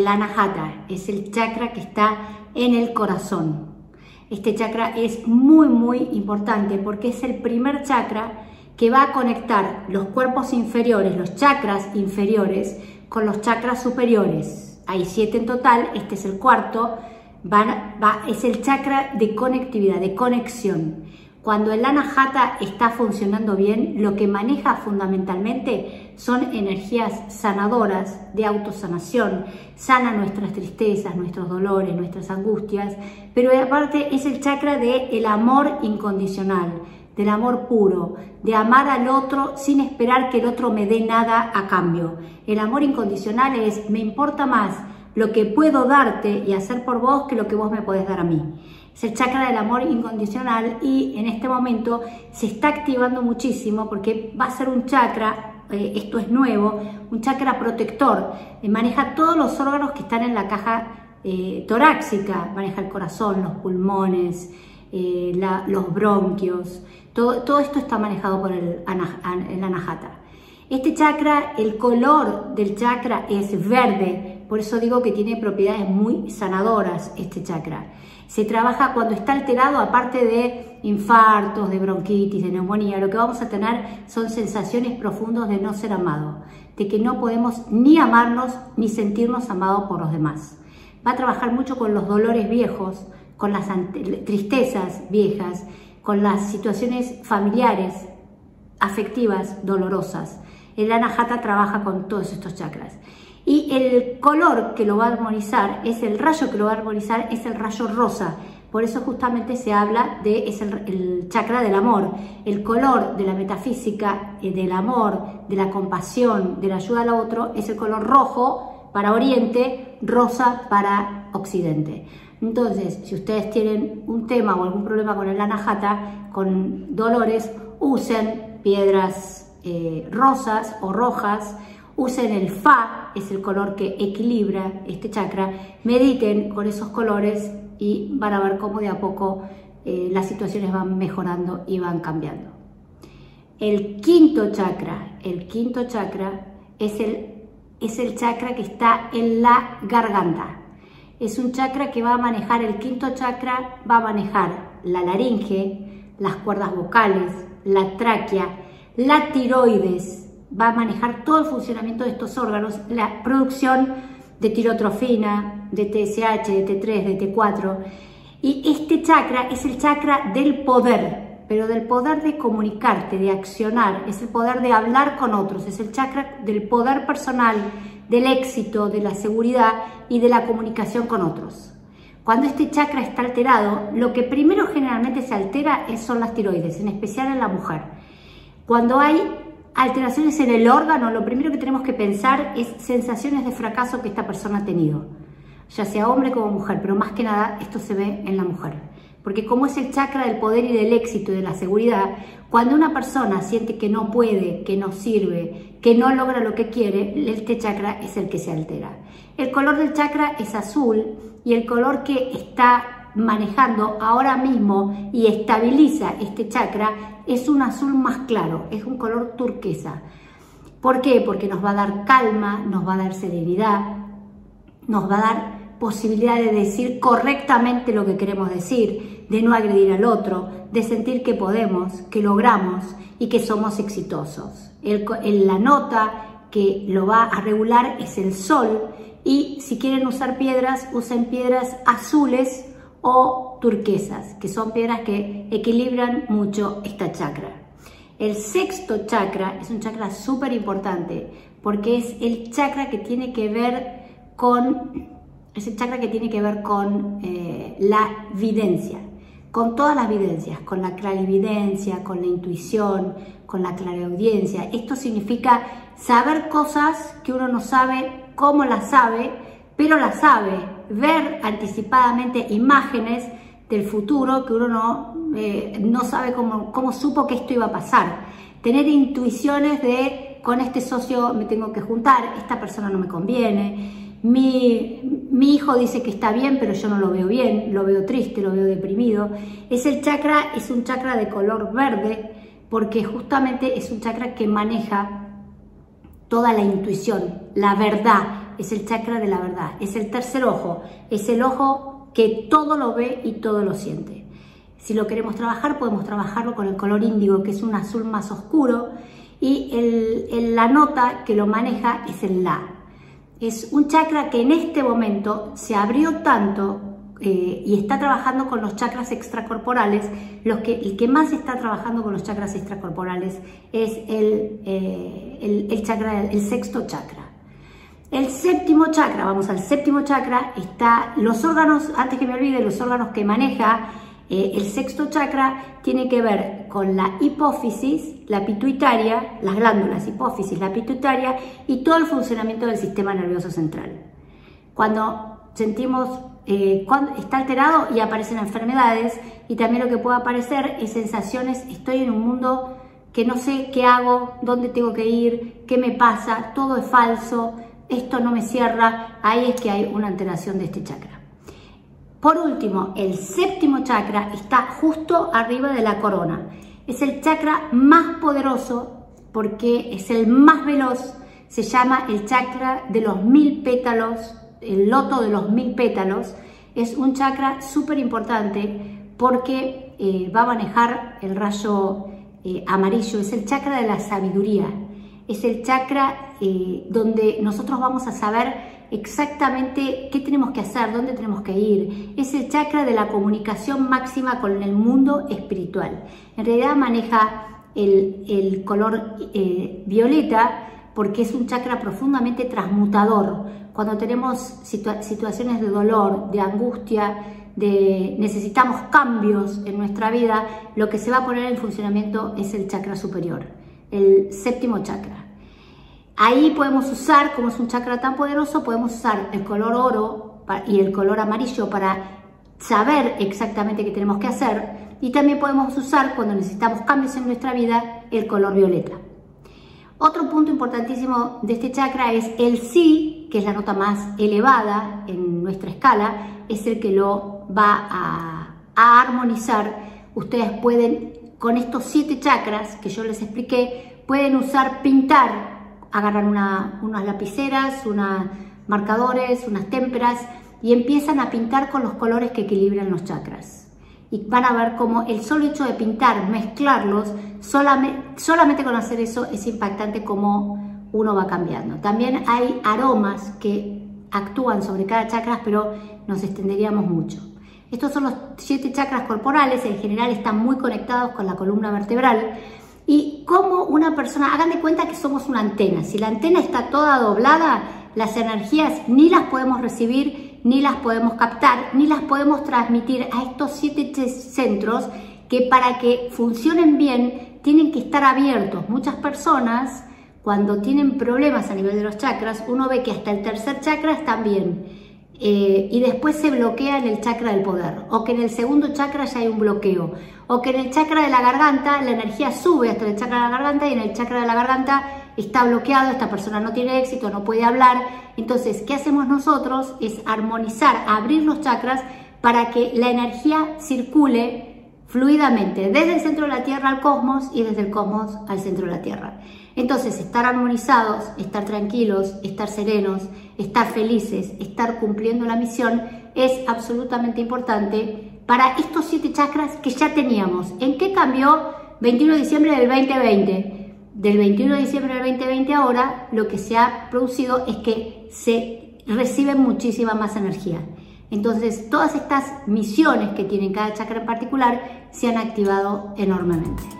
el anahata, es el chakra que está en el corazón. Este chakra es muy, muy importante porque es el primer chakra que va a conectar los cuerpos inferiores, los chakras inferiores, con los chakras superiores. Hay siete en total, este es el cuarto, es el chakra de conectividad, de conexión. Cuando el anahata está funcionando bien, lo que maneja fundamentalmente son energías sanadoras de autosanación, sana nuestras tristezas, nuestros dolores, nuestras angustias, pero aparte es el chakra del el amor incondicional, del amor puro, de amar al otro sin esperar que el otro me dé nada a cambio. El amor incondicional es me importa más lo que puedo darte y hacer por vos que lo que vos me podés dar a mí es el chakra del amor incondicional y en este momento se está activando muchísimo porque va a ser un chakra, eh, esto es nuevo, un chakra protector, eh, maneja todos los órganos que están en la caja eh, torácica, maneja el corazón, los pulmones, los bronquios, todo, todo, esto está manejado por el, el anahata. Este chakra, el color del chakra es verde, por eso digo que tiene propiedades muy sanadoras este chakra. Se trabaja cuando está alterado, aparte de infartos, de bronquitis, de neumonía, lo que vamos a tener son sensaciones profundas de no ser amado, de que no podemos ni amarnos ni sentirnos amados por los demás. Va a trabajar mucho con los dolores viejos, con las tristezas viejas, con las situaciones familiares, afectivas, dolorosas. El Anahata trabaja con todos estos chakras. Y el color que lo va a armonizar, es el rayo que lo va a armonizar, es el rayo rosa. Por eso justamente se habla de es el, chakra del amor, el color de la metafísica, eh, del amor, de la compasión, de la ayuda al otro, es el color rojo para Oriente, rosa para Occidente. Entonces, si ustedes tienen un tema o algún problema con el anahata, con dolores, usen piedras eh, rosas o rojas, usen el Fa, es el color que equilibra este chakra, mediten con esos colores y van a ver cómo de a poco eh, las situaciones van mejorando y van cambiando. El quinto chakra, el quinto chakra es el, es el chakra que está en la garganta. Es un chakra que va a manejar, el quinto chakra va a manejar la laringe, las cuerdas vocales, la tráquea, la tiroides, va a manejar todo el funcionamiento de estos órganos, la producción de tirotrofina, de TSH, de T3, de T4. Y este chakra es el chakra del poder, pero del poder de comunicarte, de accionar, es el poder de hablar con otros, es el chakra del poder personal, del éxito, de la seguridad y de la comunicación con otros. Cuando este chakra está alterado, lo que primero generalmente se altera son las tiroides, en especial en la mujer. Cuando hay alteraciones en el órgano, lo primero que tenemos que pensar es sensaciones de fracaso que esta persona ha tenido, ya sea hombre como mujer, pero más que nada esto se ve en la mujer. Porque como es el chakra del poder y del éxito y de la seguridad, cuando una persona siente que no puede, que no sirve, que no logra lo que quiere, este chakra es el que se altera. El color del chakra es azul y el color que está manejando ahora mismo y estabiliza este chakra es un azul más claro, es un color turquesa. ¿Por qué? Porque nos va a dar calma, nos va a dar serenidad, nos va a dar posibilidad de decir correctamente lo que queremos decir, de no agredir al otro, de sentir que podemos, que logramos y que somos exitosos. la nota que lo va a regular es el sol y si quieren usar piedras, usen piedras azules o turquesas, que son piedras que equilibran mucho esta chakra. El sexto chakra es un chakra súper importante porque es el chakra que tiene que ver con, es el chakra que tiene que ver con eh, la videncia, con todas las videncias, con la clarividencia, con la intuición, con la clareaudiencia. Esto significa saber cosas que uno no sabe cómo las sabe, pero las sabe ver anticipadamente imágenes del futuro que uno no, eh, no sabe cómo, cómo supo que esto iba a pasar. Tener intuiciones de con este socio me tengo que juntar, esta persona no me conviene, mi, mi, hijo dice que está bien, pero yo no lo veo bien, lo veo triste, lo veo deprimido. Es el chakra, es un chakra de color verde, porque justamente es un chakra que maneja toda la intuición, la verdad, es el chakra de la verdad, es el tercer ojo, es el ojo que todo lo ve y todo lo siente. Si lo queremos trabajar, podemos trabajarlo con el color índigo, que es un azul más oscuro, y la nota que lo maneja es el La. Es un chakra que en este momento se abrió tanto eh, y está trabajando con los chakras extracorporales, los que, el que más está trabajando con los chakras extracorporales es el, eh, el, chakra, el sexto chakra. El séptimo chakra, vamos al séptimo chakra, está los órganos, antes que me olvide, los órganos que maneja eh, el sexto chakra tiene que ver con la hipófisis, la pituitaria, las glándulas hipófisis, la pituitaria y todo el funcionamiento del sistema nervioso central. Cuando sentimos, eh, cuando está alterado y aparecen enfermedades y también lo que puede aparecer es sensaciones, estoy en un mundo que no sé qué hago, dónde tengo que ir, qué me pasa, todo es falso, esto no me cierra, ahí es que hay una alteración de este chakra. Por último, el séptimo chakra está justo arriba de la corona. Es el chakra más poderoso porque es el más veloz. Se llama el chakra de los mil pétalos, el loto de los mil pétalos. Es un chakra súper importante porque eh, va a manejar el rayo eh, amarillo. Es el chakra de la sabiduría. Es el chakra eh, donde nosotros vamos a saber exactamente qué tenemos que hacer, dónde tenemos que ir. Es el chakra de la comunicación máxima con el mundo espiritual. En realidad maneja el, color eh, violeta porque es un chakra profundamente transmutador. Cuando tenemos situaciones de dolor, de angustia, de necesitamos cambios en nuestra vida, lo que se va a poner en funcionamiento es el chakra superior, el séptimo chakra. Ahí podemos usar, como es un chakra tan poderoso, podemos usar el color oro y el color amarillo para saber exactamente qué tenemos que hacer. Y también podemos usar, cuando necesitamos cambios en nuestra vida, el color violeta. Otro punto importantísimo de este chakra es el Si, que es la nota más elevada en nuestra escala, es el que lo va a, a armonizar. Ustedes pueden, con estos siete chakras que yo les expliqué, pueden usar pintar agarran unas lapiceras, unos marcadores, unas témperas y empiezan a pintar con los colores que equilibran los chakras. Y van a ver cómo el solo hecho de pintar, mezclarlos, solamente, solamente con hacer eso es impactante cómo uno va cambiando. También hay aromas que actúan sobre cada chakra, pero nos extenderíamos mucho. Estos son los siete chakras corporales, en general están muy conectados con la columna vertebral, y como una persona, hagan de cuenta que somos una antena, si la antena está toda doblada, las energías ni las podemos recibir, ni las podemos captar, ni las podemos transmitir a estos siete centros que para que funcionen bien tienen que estar abiertos. Muchas personas cuando tienen problemas a nivel de los chakras, uno ve que hasta el tercer chakra están bien eh, y después se bloquea en el chakra del poder, o que en el segundo chakra ya hay un bloqueo, o que en el chakra de la garganta la energía sube hasta el chakra de la garganta y en el chakra de la garganta está bloqueado, esta persona no tiene éxito, no puede hablar. Entonces, ¿qué hacemos nosotros? Es armonizar, abrir los chakras para que la energía circule fluidamente desde el centro de la Tierra al cosmos y desde el cosmos al centro de la Tierra. Entonces, estar armonizados, estar tranquilos, estar serenos, estar felices, estar cumpliendo la misión es absolutamente importante para estos siete chakras que ya teníamos. ¿En qué cambió 21 de diciembre del 2020? Del 21 de diciembre del 2020 ahora lo que se ha producido es que se recibe muchísima más energía. Entonces, todas estas misiones que tiene cada chakra en particular se han activado enormemente.